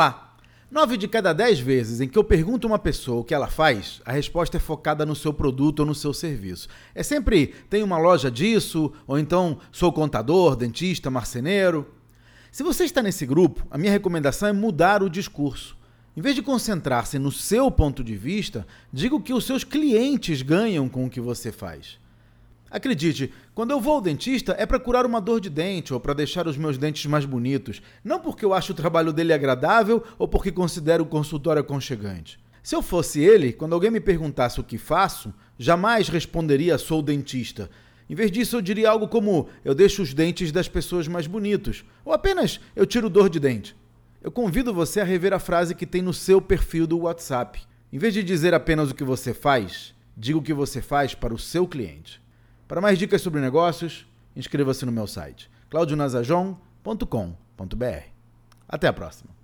lá. Nove de cada dez vezes em que eu pergunto a uma pessoa o que ela faz, a resposta é focada no seu produto ou no seu serviço. É sempre tem uma loja disso, ou então sou contador, dentista, marceneiro. Se você está nesse grupo, a minha recomendação é mudar o discurso. Em vez de concentrar-se no seu ponto de vista, diga o que os seus clientes ganham com o que você faz. Acredite, quando eu vou ao dentista é para curar uma dor de dente ou para deixar os meus dentes mais bonitos, não porque eu acho o trabalho dele agradável ou porque considero o consultório aconchegante. Se eu fosse ele, quando alguém me perguntasse o que faço, jamais responderia sou dentista. Em vez disso, eu diria algo como eu deixo os dentes das pessoas mais bonitos, ou apenas eu tiro dor de dente. Eu convido você a rever a frase que tem no seu perfil do WhatsApp. Em vez de dizer apenas o que você faz, diga o que você faz para o seu cliente. Para mais dicas sobre negócios, inscreva-se no meu site claudionazajon.com.br. Até a próxima!